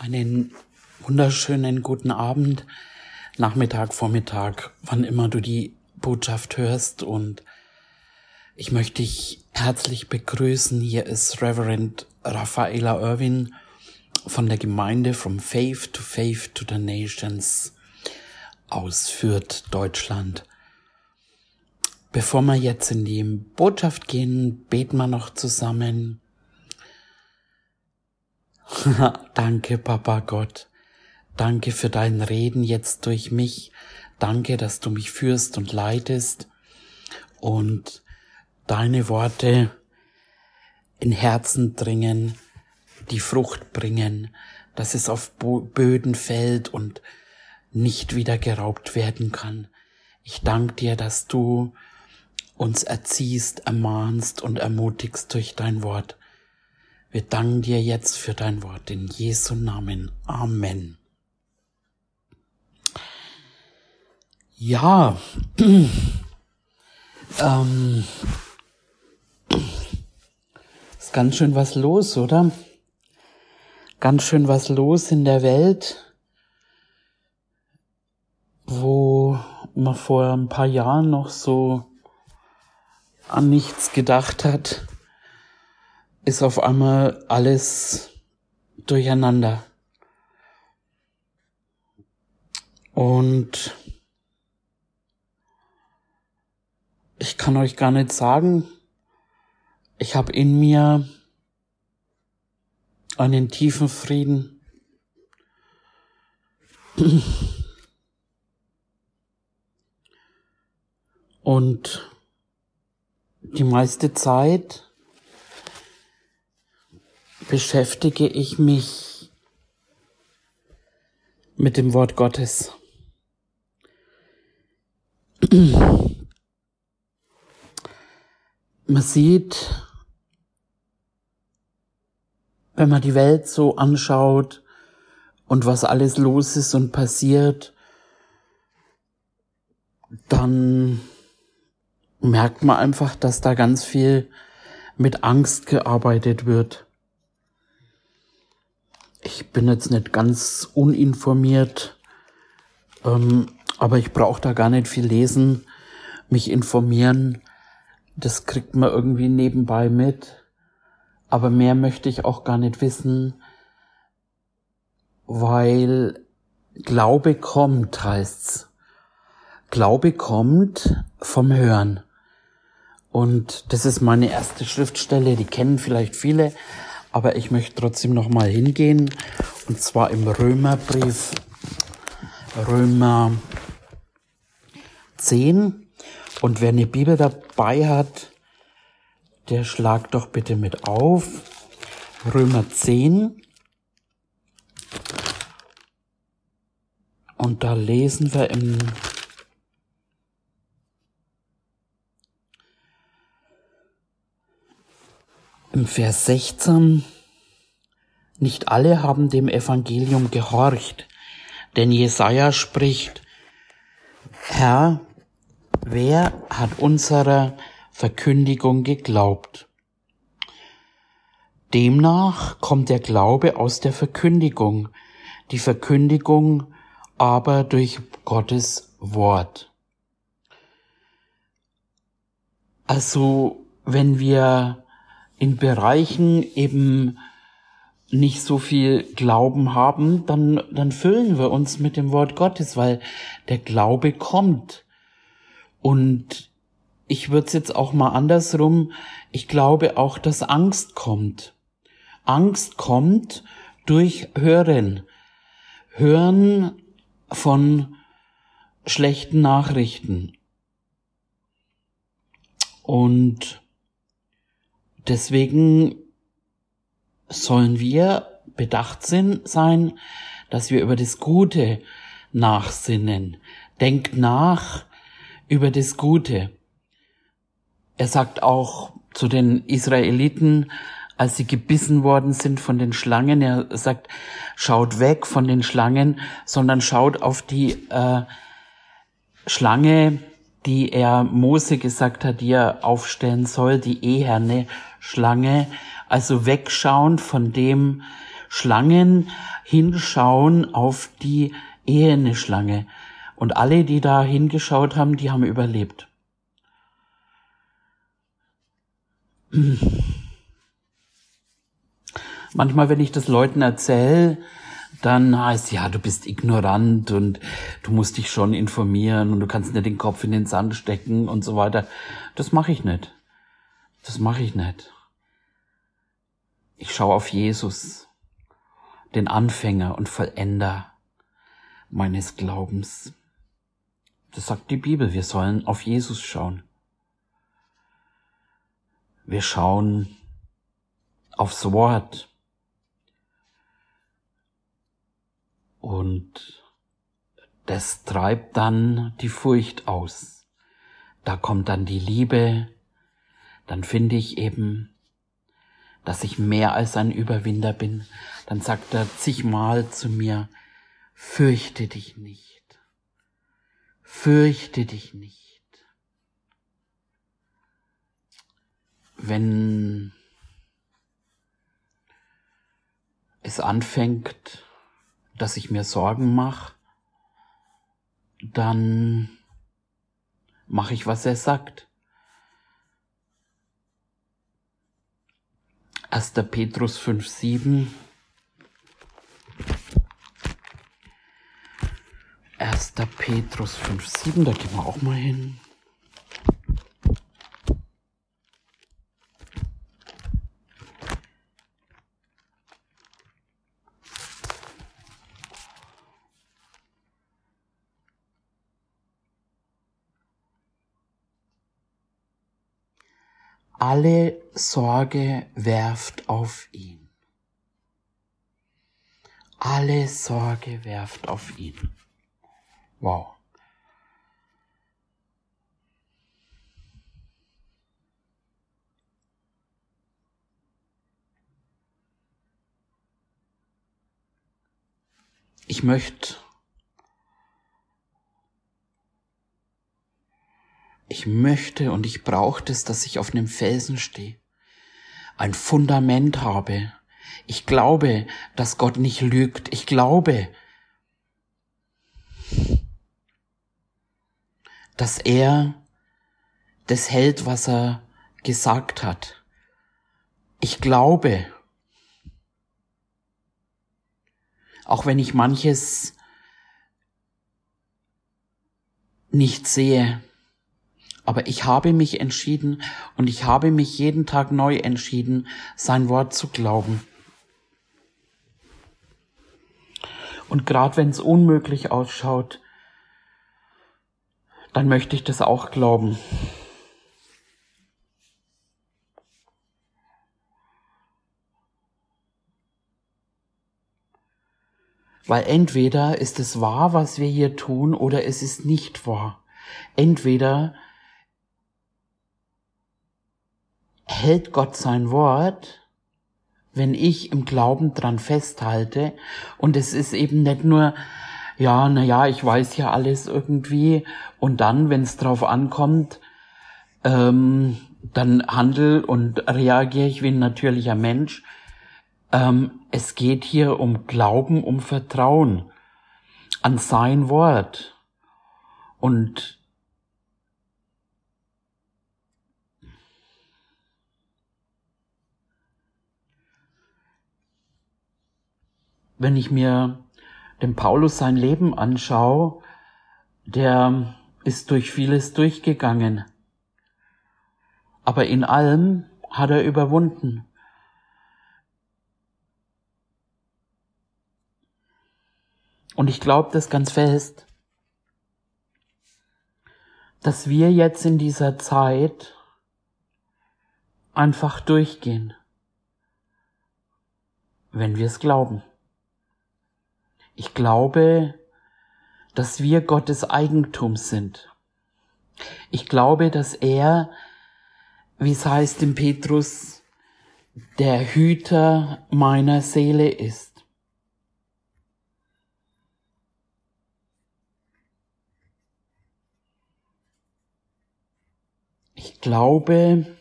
Einen wunderschönen guten Abend, Nachmittag, Vormittag, wann immer du die Botschaft hörst und ich möchte dich herzlich begrüßen. Hier ist Reverend Raffaela Irwin von der Gemeinde From Faith to Faith to the Nations aus Fürth, Deutschland. Bevor wir jetzt in die Botschaft gehen, beten wir noch zusammen. Danke, Papa Gott. Danke für dein Reden jetzt durch mich. Danke, dass du mich führst und leitest und deine Worte in Herzen dringen, die Frucht bringen, dass es auf Böden fällt und nicht wieder geraubt werden kann. Ich danke dir, dass du uns erziehst, ermahnst und ermutigst durch dein Wort. Wir danken dir jetzt für dein Wort in Jesu Namen. Amen. Ja, ähm, ist ganz schön was los, oder? Ganz schön was los in der Welt, wo man vor ein paar Jahren noch so an nichts gedacht hat ist auf einmal alles durcheinander. Und ich kann euch gar nicht sagen, ich habe in mir einen tiefen Frieden. Und die meiste Zeit beschäftige ich mich mit dem Wort Gottes. Man sieht, wenn man die Welt so anschaut und was alles los ist und passiert, dann merkt man einfach, dass da ganz viel mit Angst gearbeitet wird ich bin jetzt nicht ganz uninformiert, ähm, aber ich brauche da gar nicht viel lesen, mich informieren. Das kriegt man irgendwie nebenbei mit. Aber mehr möchte ich auch gar nicht wissen, weil Glaube kommt, heißt's. Glaube kommt vom Hören. Und das ist meine erste Schriftstelle, die kennen vielleicht viele, aber ich möchte trotzdem noch mal hingehen und zwar im Römerbrief Römer 10 und wer eine Bibel dabei hat, der schlagt doch bitte mit auf. Römer 10 und da lesen wir im Im Vers 16, nicht alle haben dem Evangelium gehorcht, denn Jesaja spricht, Herr, wer hat unserer Verkündigung geglaubt? Demnach kommt der Glaube aus der Verkündigung, die Verkündigung aber durch Gottes Wort. Also, wenn wir in Bereichen eben nicht so viel Glauben haben, dann, dann füllen wir uns mit dem Wort Gottes, weil der Glaube kommt. Und ich würde es jetzt auch mal andersrum, ich glaube auch, dass Angst kommt. Angst kommt durch Hören. Hören von schlechten Nachrichten. Und Deswegen sollen wir bedacht sein, dass wir über das Gute nachsinnen. Denkt nach über das Gute. Er sagt auch zu den Israeliten, als sie gebissen worden sind von den Schlangen, er sagt, schaut weg von den Schlangen, sondern schaut auf die äh, Schlange, die er Mose gesagt hat, die er aufstellen soll, die eherne Schlange, also wegschauen von dem Schlangen hinschauen auf die ehene Schlange. Und alle, die da hingeschaut haben, die haben überlebt. Manchmal, wenn ich das Leuten erzähle, dann heißt ja, du bist ignorant und du musst dich schon informieren und du kannst nicht den Kopf in den Sand stecken und so weiter. Das mache ich nicht. Das mache ich nicht. Ich schaue auf Jesus, den Anfänger und Vollender meines Glaubens. Das sagt die Bibel, wir sollen auf Jesus schauen. Wir schauen aufs Wort. Und das treibt dann die Furcht aus. Da kommt dann die Liebe. Dann finde ich eben, dass ich mehr als ein Überwinder bin. Dann sagt er zigmal zu mir, fürchte dich nicht. Fürchte dich nicht. Wenn es anfängt, dass ich mir Sorgen mache, dann mache ich, was er sagt. 1. Petrus 5, 7. 1. Petrus 5, 7, da gehen wir auch mal hin. Alle Sorge werft auf ihn. Alle Sorge werft auf ihn. Wow. Ich möchte Ich möchte und ich brauche das, dass ich auf einem Felsen stehe, ein Fundament habe. Ich glaube, dass Gott nicht lügt. Ich glaube, dass er das hält, was er gesagt hat. Ich glaube, auch wenn ich manches nicht sehe, aber ich habe mich entschieden und ich habe mich jeden Tag neu entschieden, sein Wort zu glauben. Und gerade wenn es unmöglich ausschaut, dann möchte ich das auch glauben. Weil entweder ist es wahr, was wir hier tun, oder es ist nicht wahr. Entweder hält Gott sein Wort, wenn ich im Glauben dran festhalte. Und es ist eben nicht nur, ja, na ja, ich weiß ja alles irgendwie. Und dann, wenn es drauf ankommt, ähm, dann handel und reagiere ich wie ein natürlicher Mensch. Ähm, es geht hier um Glauben, um Vertrauen an sein Wort. Und wenn ich mir den Paulus sein Leben anschaue, der ist durch vieles durchgegangen. Aber in allem hat er überwunden. Und ich glaube das ganz fest, dass wir jetzt in dieser Zeit einfach durchgehen, wenn wir es glauben. Ich glaube, dass wir Gottes Eigentum sind. Ich glaube, dass er, wie es heißt im Petrus, der Hüter meiner Seele ist. Ich glaube,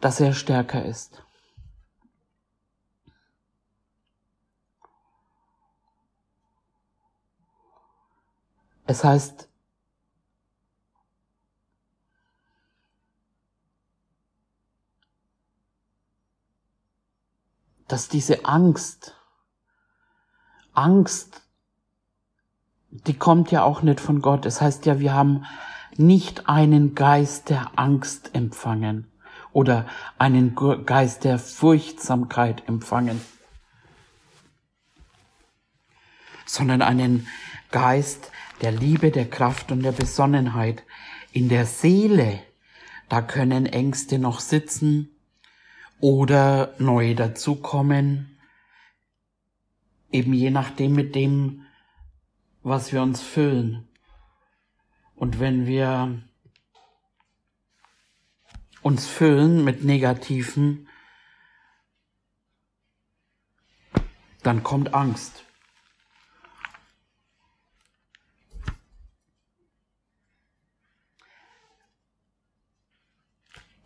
dass er stärker ist. Es heißt, dass diese Angst, Angst, die kommt ja auch nicht von Gott. Es heißt ja, wir haben nicht einen Geist der Angst empfangen oder einen Geist der Furchtsamkeit empfangen, sondern einen Geist der Liebe, der Kraft und der Besonnenheit. In der Seele, da können Ängste noch sitzen oder neu dazukommen, eben je nachdem mit dem, was wir uns füllen. Und wenn wir uns füllen mit Negativen, dann kommt Angst.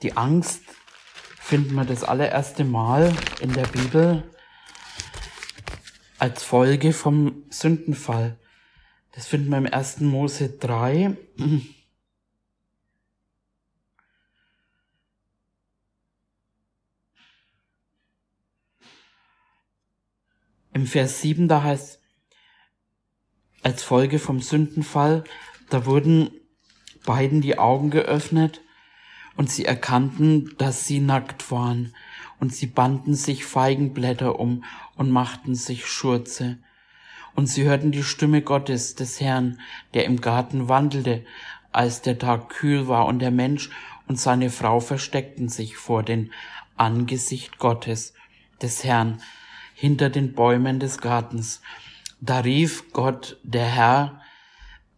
Die Angst finden wir das allererste Mal in der Bibel als Folge vom Sündenfall. Das finden wir im 1. Mose 3. Im Vers 7, da heißt, als Folge vom Sündenfall, da wurden beiden die Augen geöffnet und sie erkannten, dass sie nackt waren, und sie banden sich Feigenblätter um und machten sich Schurze. Und sie hörten die Stimme Gottes, des Herrn, der im Garten wandelte, als der Tag kühl war, und der Mensch und seine Frau versteckten sich vor den Angesicht Gottes, des Herrn, hinter den Bäumen des Gartens. Da rief Gott, der Herr,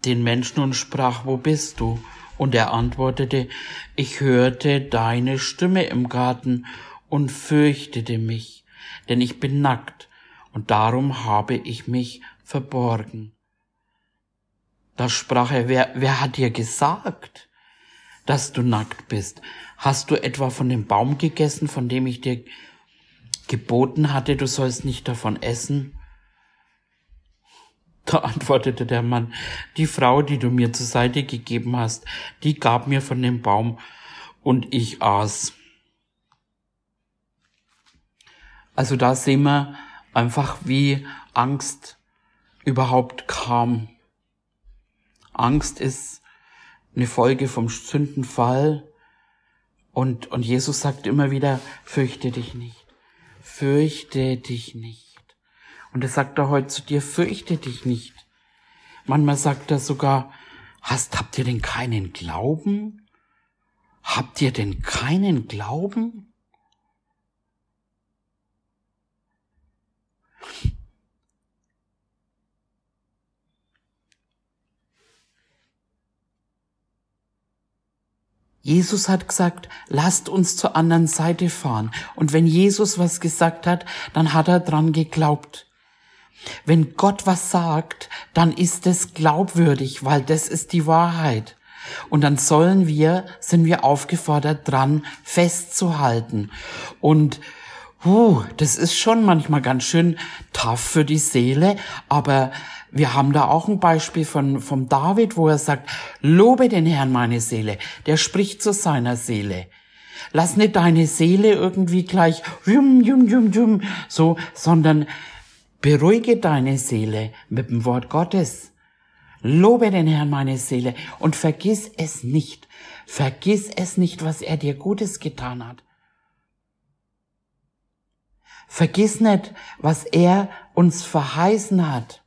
den Menschen und sprach, wo bist du? Und er antwortete, ich hörte deine Stimme im Garten und fürchtete mich, denn ich bin nackt, und darum habe ich mich verborgen. Da sprach er, wer, wer hat dir gesagt, dass du nackt bist? Hast du etwa von dem Baum gegessen, von dem ich dir geboten hatte, du sollst nicht davon essen? Da antwortete der Mann, die Frau, die du mir zur Seite gegeben hast, die gab mir von dem Baum und ich aß. Also da sehen wir einfach, wie Angst überhaupt kam. Angst ist eine Folge vom Sündenfall und, und Jesus sagt immer wieder, fürchte dich nicht, fürchte dich nicht. Und er sagt er heute zu dir, fürchte dich nicht. Manchmal sagt er sogar, hast, habt ihr denn keinen Glauben? Habt ihr denn keinen Glauben? Jesus hat gesagt, lasst uns zur anderen Seite fahren. Und wenn Jesus was gesagt hat, dann hat er dran geglaubt. Wenn Gott was sagt, dann ist es glaubwürdig, weil das ist die Wahrheit. Und dann sollen wir, sind wir aufgefordert, dran festzuhalten. Und uh, das ist schon manchmal ganz schön tough für die Seele, aber wir haben da auch ein Beispiel von, vom David, wo er sagt, lobe den Herrn meine Seele. Der spricht zu seiner Seele. Lass nicht deine Seele irgendwie gleich jum, jum, jum, jum, so, sondern Beruhige deine Seele mit dem Wort Gottes. Lobe den Herrn meine Seele und vergiss es nicht. Vergiss es nicht, was er dir Gutes getan hat. Vergiss nicht, was er uns verheißen hat.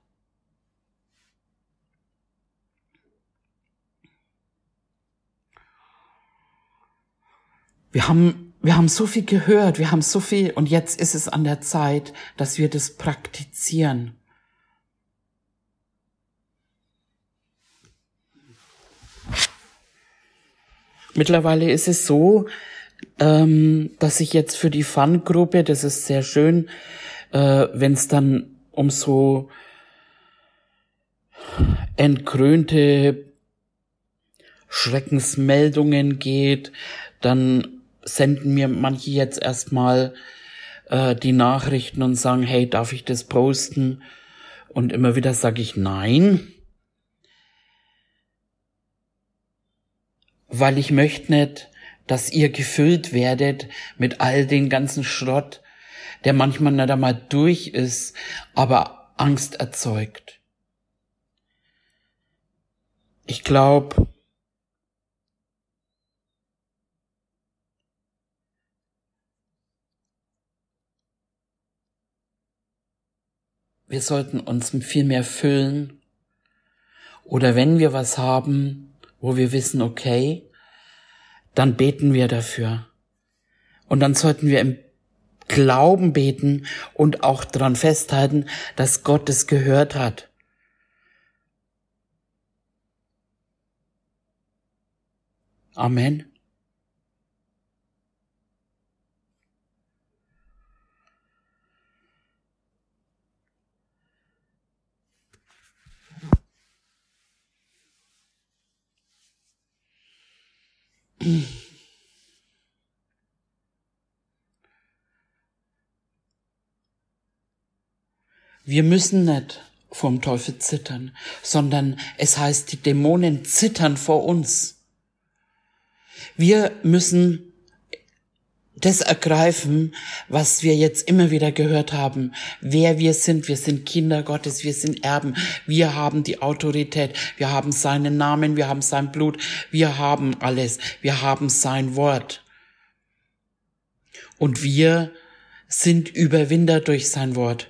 Wir haben wir haben so viel gehört, wir haben so viel und jetzt ist es an der Zeit, dass wir das praktizieren. Mittlerweile ist es so, ähm, dass ich jetzt für die Fun-Gruppe, das ist sehr schön, äh, wenn es dann um so entkrönte Schreckensmeldungen geht, dann senden mir manche jetzt erstmal äh, die Nachrichten und sagen, hey, darf ich das posten? Und immer wieder sage ich nein, weil ich möchte nicht, dass ihr gefüllt werdet mit all den ganzen Schrott, der manchmal nicht einmal durch ist, aber Angst erzeugt. Ich glaube, wir sollten uns viel mehr füllen. Oder wenn wir was haben, wo wir wissen, okay, dann beten wir dafür. Und dann sollten wir im Glauben beten und auch daran festhalten, dass Gott es gehört hat. Amen. Wir müssen nicht vom Teufel zittern, sondern es heißt, die Dämonen zittern vor uns. Wir müssen das ergreifen, was wir jetzt immer wieder gehört haben, wer wir sind. Wir sind Kinder Gottes, wir sind Erben, wir haben die Autorität, wir haben seinen Namen, wir haben sein Blut, wir haben alles, wir haben sein Wort. Und wir sind Überwinder durch sein Wort.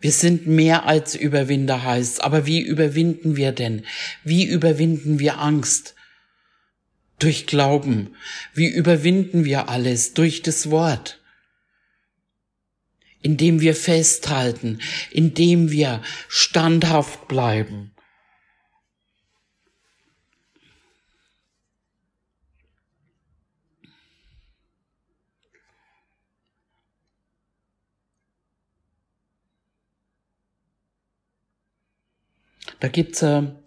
Wir sind mehr als Überwinder heißt. Aber wie überwinden wir denn? Wie überwinden wir Angst? Durch Glauben. Wie überwinden wir alles? Durch das Wort. Indem wir festhalten, indem wir standhaft bleiben. Da gibt's eine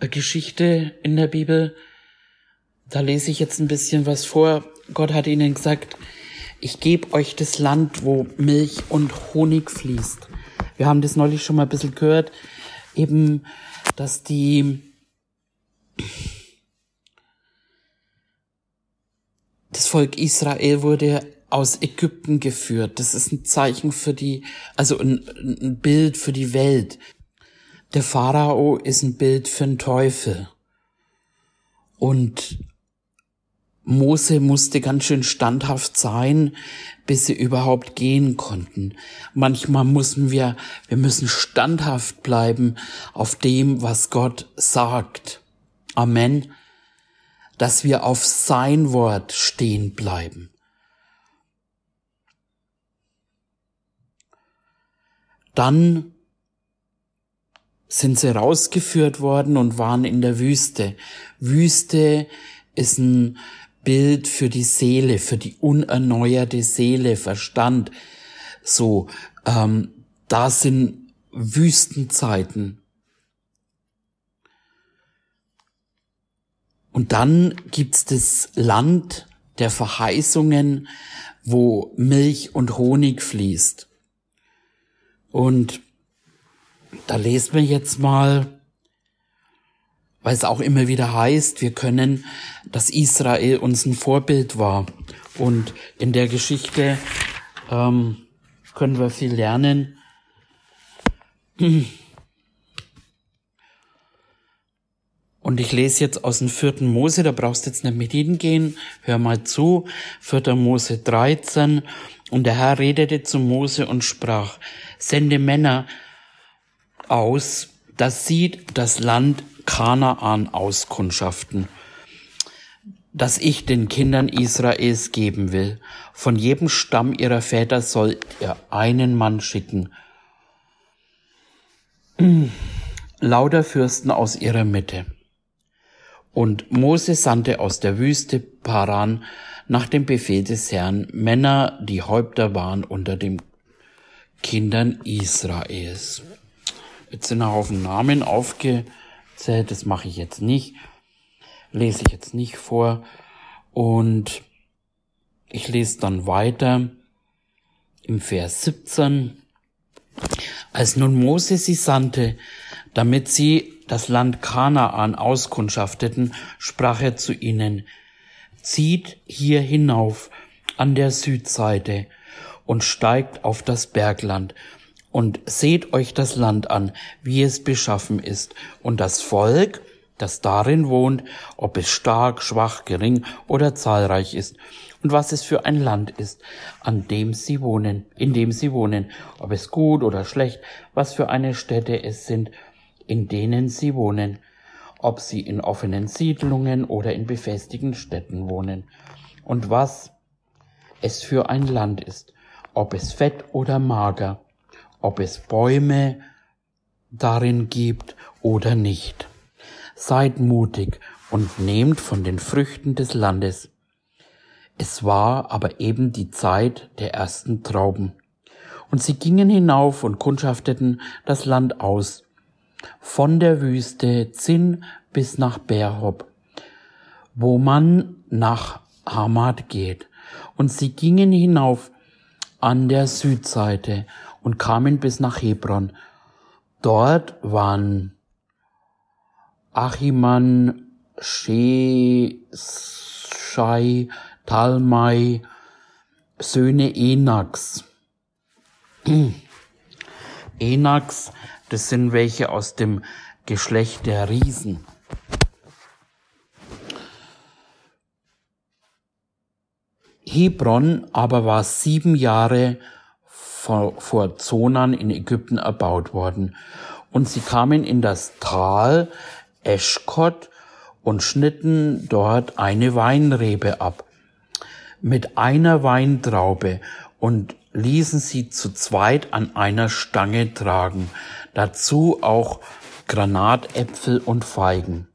Geschichte in der Bibel, da lese ich jetzt ein bisschen was vor. Gott hat ihnen gesagt, ich gebe euch das Land, wo Milch und Honig fließt. Wir haben das neulich schon mal ein bisschen gehört, eben, dass die das Volk Israel wurde aus Ägypten geführt. Das ist ein Zeichen für die, also ein, ein Bild für die Welt. Der Pharao ist ein Bild für den Teufel. Und Mose musste ganz schön standhaft sein, bis sie überhaupt gehen konnten. Manchmal müssen wir, wir müssen standhaft bleiben auf dem, was Gott sagt. Amen. Dass wir auf sein Wort stehen bleiben. Dann sind sie rausgeführt worden und waren in der Wüste. Wüste ist ein Bild für die Seele, für die unerneuerte Seele, Verstand. So, ähm, da sind Wüstenzeiten. Und dann gibt's das Land der Verheißungen, wo Milch und Honig fließt. Und da lesen wir jetzt mal weil es auch immer wieder heißt, wir können, dass Israel uns ein Vorbild war. Und in der Geschichte ähm, können wir viel lernen. Und ich lese jetzt aus dem vierten Mose, da brauchst du jetzt nicht mit hingehen, hör mal zu, vierter Mose 13. Und der Herr redete zu Mose und sprach, sende Männer aus, dass sie das Land Kanaan auskundschaften, das ich den Kindern Israels geben will. Von jedem Stamm ihrer Väter sollt ihr einen Mann schicken. Lauter Fürsten aus ihrer Mitte. Und Mose sandte aus der Wüste Paran nach dem Befehl des Herrn Männer, die Häupter waren unter den Kindern Israels. Jetzt sind ein Haufen Namen aufge zählt. Das mache ich jetzt nicht, lese ich jetzt nicht vor. Und ich lese dann weiter im Vers 17. Als nun Mose sie sandte, damit sie das Land Kanaan auskundschafteten, sprach er zu ihnen, zieht hier hinauf an der Südseite und steigt auf das Bergland und seht euch das Land an, wie es beschaffen ist, und das Volk, das darin wohnt, ob es stark, schwach, gering oder zahlreich ist, und was es für ein Land ist, an dem sie wohnen, in dem sie wohnen, ob es gut oder schlecht, was für eine Städte es sind, in denen sie wohnen, ob sie in offenen Siedlungen oder in befestigten Städten wohnen, und was es für ein Land ist, ob es fett oder mager, ob es Bäume darin gibt oder nicht. Seid mutig und nehmt von den Früchten des Landes. Es war aber eben die Zeit der ersten Trauben. Und sie gingen hinauf und kundschafteten das Land aus, von der Wüste Zinn bis nach Berhob, wo man nach Hamad geht. Und sie gingen hinauf an der Südseite und kamen bis nach Hebron. Dort waren Achiman, Sheshai, Talmai, Söhne Enaks. Enaks, das sind welche aus dem Geschlecht der Riesen. Hebron aber war sieben Jahre vor, vor Zonan in Ägypten erbaut worden. Und sie kamen in das Tal Eschkot und schnitten dort eine Weinrebe ab mit einer Weintraube und ließen sie zu zweit an einer Stange tragen, dazu auch Granatäpfel und Feigen.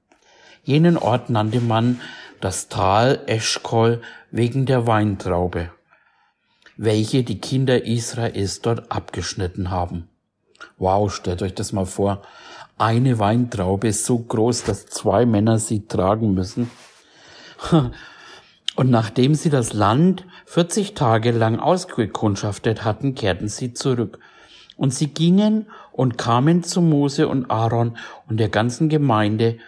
Jenen Ort nannte man das Tal Eschkol wegen der Weintraube, welche die Kinder Israels dort abgeschnitten haben. Wow, stellt euch das mal vor. Eine Weintraube ist so groß, dass zwei Männer sie tragen müssen. Und nachdem sie das Land 40 Tage lang ausgekundschaftet hatten, kehrten sie zurück. Und sie gingen und kamen zu Mose und Aaron und der ganzen Gemeinde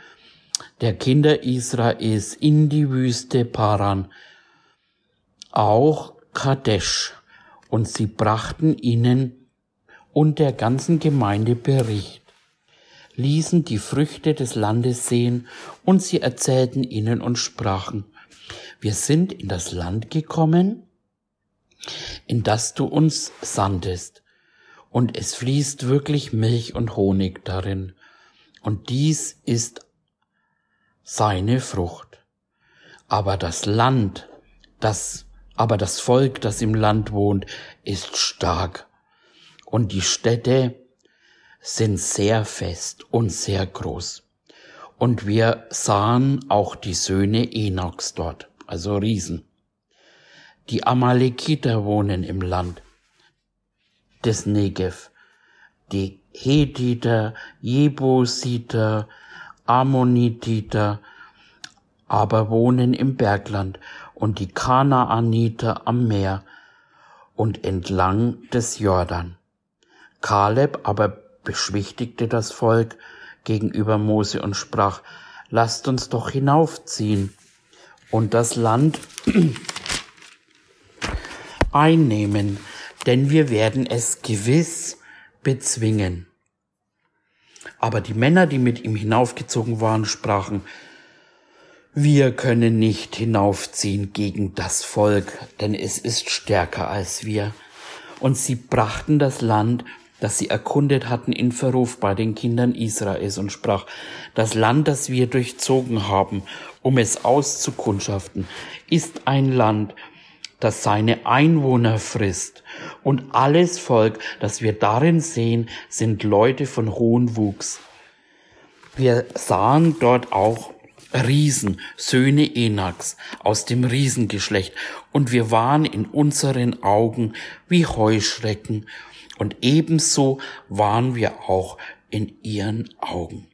der Kinder Israels in die Wüste Paran, auch Kadesh, und sie brachten ihnen und der ganzen Gemeinde Bericht, ließen die Früchte des Landes sehen, und sie erzählten ihnen und sprachen, wir sind in das Land gekommen, in das du uns sandest, und es fließt wirklich Milch und Honig darin, und dies ist seine Frucht. Aber das Land, das, aber das Volk, das im Land wohnt, ist stark, und die Städte sind sehr fest und sehr groß. Und wir sahen auch die Söhne Enochs dort also Riesen. Die Amalekiter wohnen im Land des Negev. Die Hethiter, Jebusiter, Ammonititer aber wohnen im Bergland und die Kanaaniter am Meer und entlang des Jordan. Kaleb aber beschwichtigte das Volk gegenüber Mose und sprach, lasst uns doch hinaufziehen und das Land einnehmen, denn wir werden es gewiss bezwingen. Aber die Männer, die mit ihm hinaufgezogen waren, sprachen, wir können nicht hinaufziehen gegen das Volk, denn es ist stärker als wir. Und sie brachten das Land das sie erkundet hatten, in Verruf bei den Kindern Israels und sprach, das Land, das wir durchzogen haben, um es auszukundschaften, ist ein Land, das seine Einwohner frisst, und alles Volk, das wir darin sehen, sind Leute von hohem Wuchs. Wir sahen dort auch Riesen, Söhne Enaks aus dem Riesengeschlecht, und wir waren in unseren Augen wie Heuschrecken und ebenso waren wir auch in ihren Augen.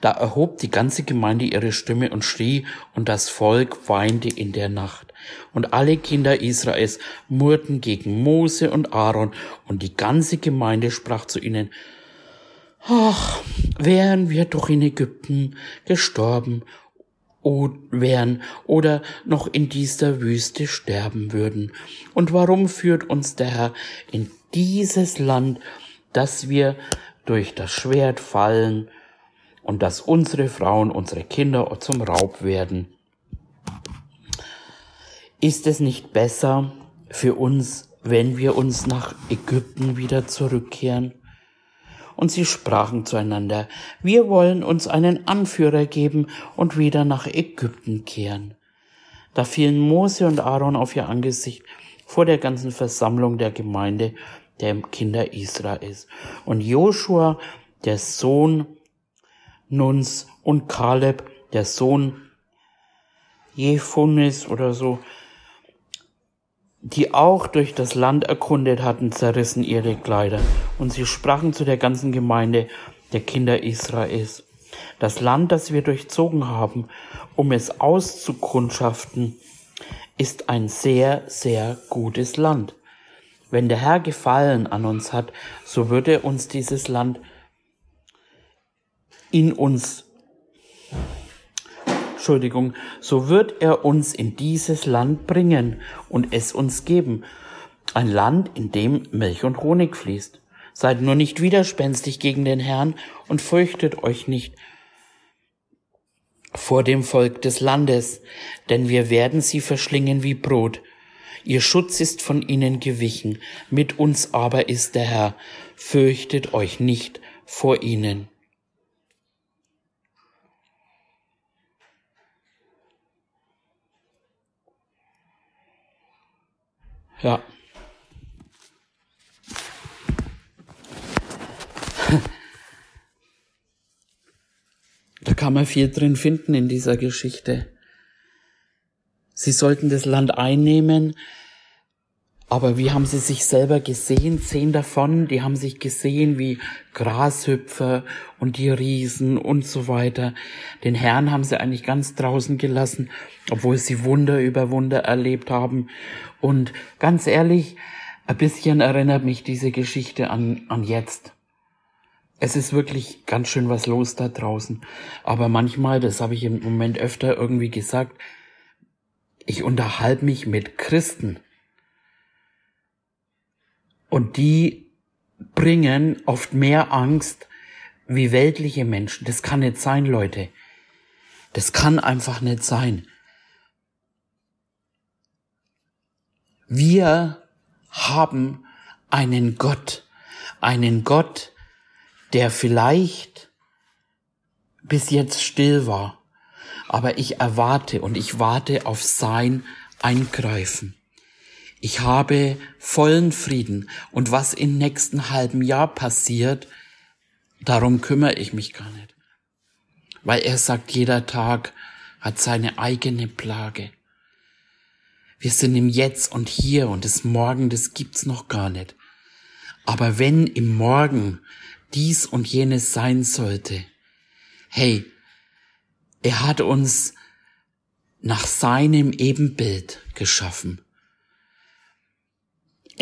Da erhob die ganze Gemeinde ihre Stimme und schrie, und das Volk weinte in der Nacht. Und alle Kinder Israels murrten gegen Mose und Aaron, und die ganze Gemeinde sprach zu ihnen, Ach, wären wir doch in Ägypten gestorben wären oder noch in dieser Wüste sterben würden. Und warum führt uns der Herr in dieses Land, dass wir durch das Schwert fallen und dass unsere Frauen, unsere Kinder zum Raub werden? Ist es nicht besser für uns, wenn wir uns nach Ägypten wieder zurückkehren? Und sie sprachen zueinander, wir wollen uns einen Anführer geben und wieder nach Ägypten kehren. Da fielen Mose und Aaron auf ihr Angesicht vor der ganzen Versammlung der Gemeinde der Kinder Israels. Und Joshua, der Sohn Nuns und Kaleb, der Sohn Jephunis oder so, die auch durch das Land erkundet hatten, zerrissen ihre Kleider. Und sie sprachen zu der ganzen Gemeinde der Kinder Israels. Das Land, das wir durchzogen haben, um es auszukundschaften, ist ein sehr, sehr gutes Land. Wenn der Herr Gefallen an uns hat, so würde uns dieses Land in uns Entschuldigung, so wird er uns in dieses Land bringen und es uns geben. Ein Land, in dem Milch und Honig fließt. Seid nur nicht widerspenstig gegen den Herrn und fürchtet euch nicht vor dem Volk des Landes, denn wir werden sie verschlingen wie Brot. Ihr Schutz ist von ihnen gewichen, mit uns aber ist der Herr. Fürchtet euch nicht vor ihnen. Ja. Da kann man viel drin finden in dieser Geschichte. Sie sollten das Land einnehmen, aber wie haben sie sich selber gesehen? Zehn davon, die haben sich gesehen wie Grashüpfer und die Riesen und so weiter. Den Herrn haben sie eigentlich ganz draußen gelassen, obwohl sie Wunder über Wunder erlebt haben. Und ganz ehrlich, ein bisschen erinnert mich diese Geschichte an, an jetzt. Es ist wirklich ganz schön was los da draußen. Aber manchmal, das habe ich im Moment öfter irgendwie gesagt, ich unterhalte mich mit Christen und die bringen oft mehr Angst wie weltliche Menschen. Das kann nicht sein, Leute. Das kann einfach nicht sein. Wir haben einen Gott, einen Gott, der vielleicht bis jetzt still war, aber ich erwarte und ich warte auf sein Eingreifen. Ich habe vollen Frieden und was im nächsten halben Jahr passiert, darum kümmere ich mich gar nicht. Weil er sagt, jeder Tag hat seine eigene Plage. Wir sind im Jetzt und hier und das Morgen, das gibt's noch gar nicht. Aber wenn im Morgen dies und jenes sein sollte, hey, er hat uns nach seinem Ebenbild geschaffen.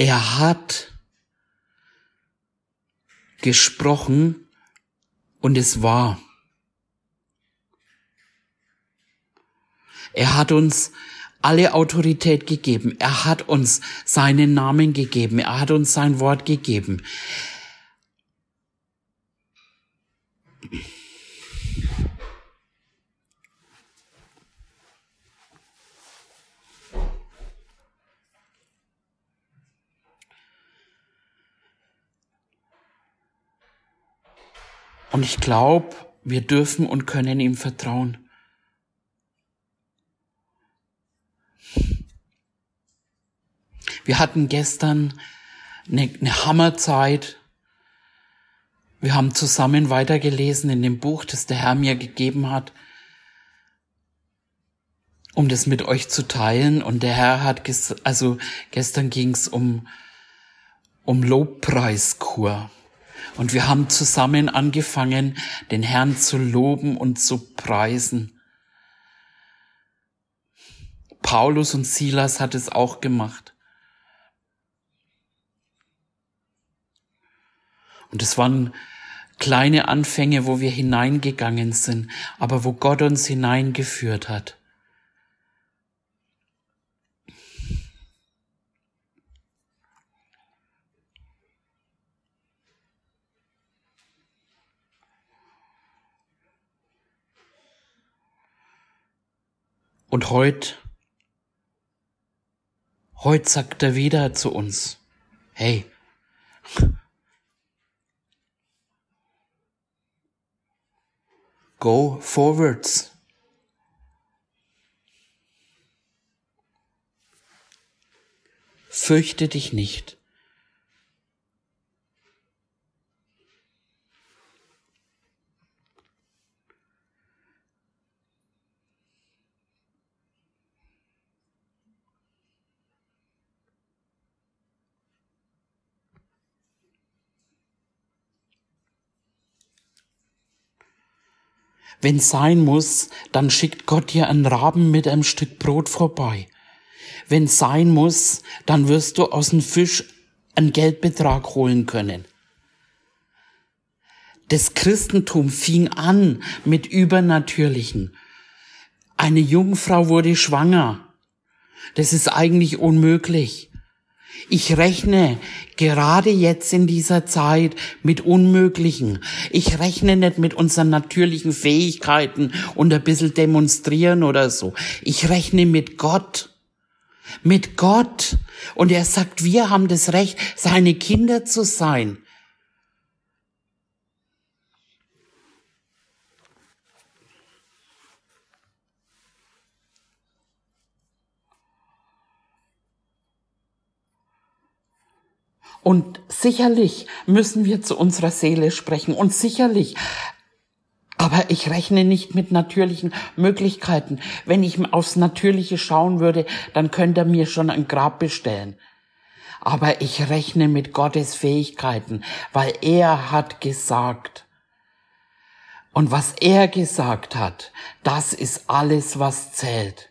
Er hat gesprochen und es war. Er hat uns alle Autorität gegeben. Er hat uns seinen Namen gegeben. Er hat uns sein Wort gegeben. Und ich glaube, wir dürfen und können ihm vertrauen. Wir hatten gestern eine, eine Hammerzeit. Wir haben zusammen weitergelesen in dem Buch, das der Herr mir gegeben hat, um das mit euch zu teilen. Und der Herr hat, also gestern ging es um, um Lobpreiskur. Und wir haben zusammen angefangen, den Herrn zu loben und zu preisen. Paulus und Silas hat es auch gemacht. Und es waren kleine Anfänge, wo wir hineingegangen sind, aber wo Gott uns hineingeführt hat. Und heute, heute sagt er wieder zu uns, hey, go forwards. Fürchte dich nicht. Wenn sein muss, dann schickt Gott dir einen Raben mit einem Stück Brot vorbei. Wenn sein muss, dann wirst du aus dem Fisch einen Geldbetrag holen können. Das Christentum fing an mit Übernatürlichen. Eine Jungfrau wurde schwanger. Das ist eigentlich unmöglich. Ich rechne gerade jetzt in dieser Zeit mit Unmöglichen. Ich rechne nicht mit unseren natürlichen Fähigkeiten und ein bisschen demonstrieren oder so. Ich rechne mit Gott. Mit Gott. Und er sagt, wir haben das Recht, seine Kinder zu sein. Und sicherlich müssen wir zu unserer Seele sprechen und sicherlich aber ich rechne nicht mit natürlichen Möglichkeiten. Wenn ich aufs Natürliche schauen würde, dann könnte er mir schon ein Grab bestellen. Aber ich rechne mit Gottes Fähigkeiten, weil er hat gesagt. Und was er gesagt hat, das ist alles, was zählt.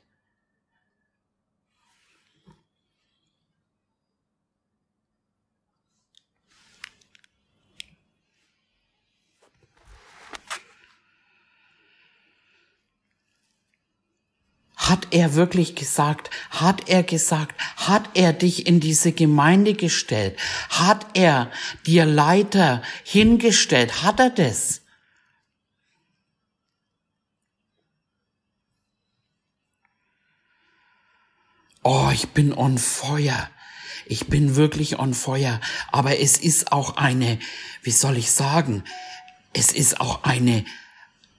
Hat er wirklich gesagt? Hat er gesagt? Hat er dich in diese Gemeinde gestellt? Hat er dir Leiter hingestellt? Hat er das? Oh, ich bin on Feuer. Ich bin wirklich on Feuer. Aber es ist auch eine, wie soll ich sagen, es ist auch eine,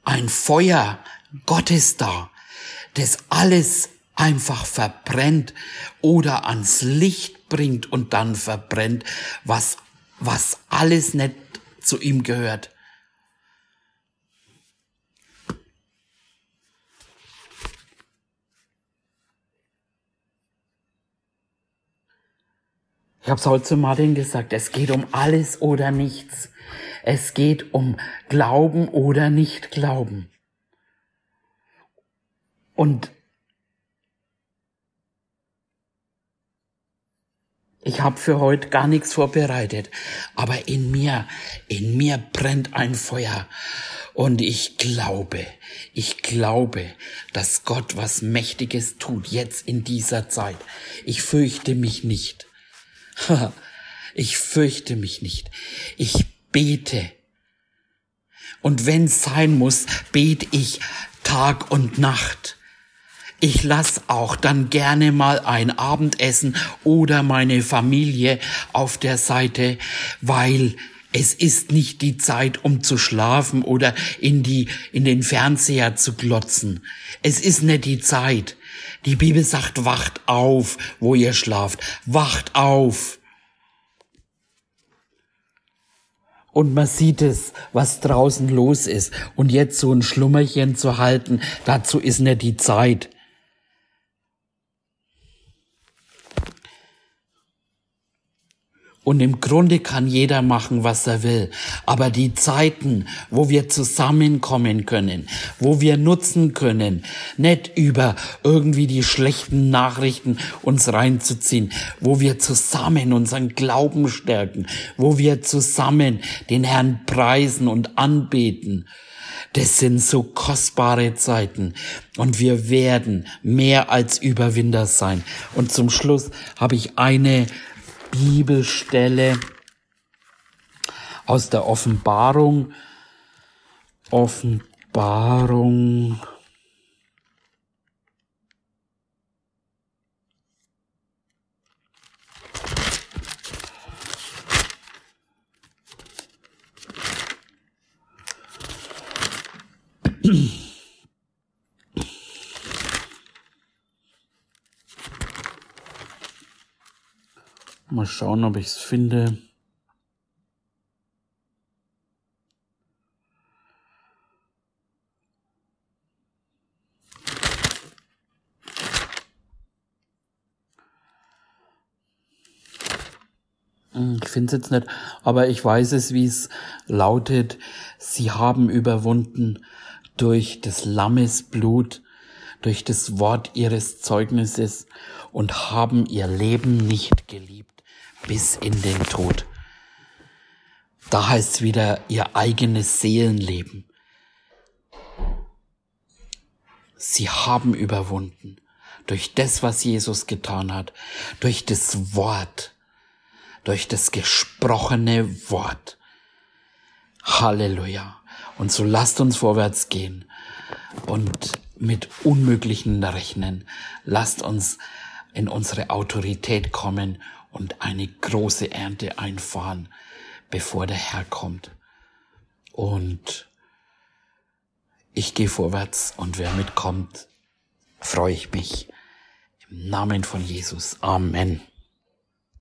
ein Feuer Gottes da das alles einfach verbrennt oder ans Licht bringt und dann verbrennt, was, was alles nicht zu ihm gehört. Ich habe es heute zu Martin gesagt, es geht um alles oder nichts. Es geht um Glauben oder nicht Glauben. Und ich habe für heute gar nichts vorbereitet, aber in mir, in mir brennt ein Feuer. Und ich glaube, ich glaube, dass Gott was Mächtiges tut, jetzt in dieser Zeit. Ich fürchte mich nicht. Ich fürchte mich nicht. Ich bete. Und wenn es sein muss, bete ich Tag und Nacht. Ich lass auch dann gerne mal ein Abendessen oder meine Familie auf der Seite, weil es ist nicht die Zeit, um zu schlafen oder in die, in den Fernseher zu glotzen. Es ist nicht die Zeit. Die Bibel sagt, wacht auf, wo ihr schlaft. Wacht auf. Und man sieht es, was draußen los ist. Und jetzt so ein Schlummerchen zu halten, dazu ist nicht die Zeit. Und im Grunde kann jeder machen, was er will. Aber die Zeiten, wo wir zusammenkommen können, wo wir nutzen können, nicht über irgendwie die schlechten Nachrichten uns reinzuziehen, wo wir zusammen unseren Glauben stärken, wo wir zusammen den Herrn preisen und anbeten. Das sind so kostbare Zeiten und wir werden mehr als Überwinder sein. Und zum Schluss habe ich eine Bibelstelle aus der Offenbarung. Offenbarung. Mal schauen, ob ich es finde. Hm, ich finde es jetzt nicht, aber ich weiß es, wie es lautet. Sie haben überwunden durch des Lammes Blut, durch das Wort ihres Zeugnisses und haben ihr Leben nicht geliebt bis in den Tod. Da heißt wieder ihr eigenes Seelenleben. Sie haben überwunden durch das, was Jesus getan hat, durch das Wort, durch das gesprochene Wort. Halleluja. Und so lasst uns vorwärts gehen und mit Unmöglichen rechnen. Lasst uns in unsere Autorität kommen und eine große Ernte einfahren, bevor der Herr kommt. Und ich gehe vorwärts und wer mitkommt, freue ich mich. Im Namen von Jesus. Amen.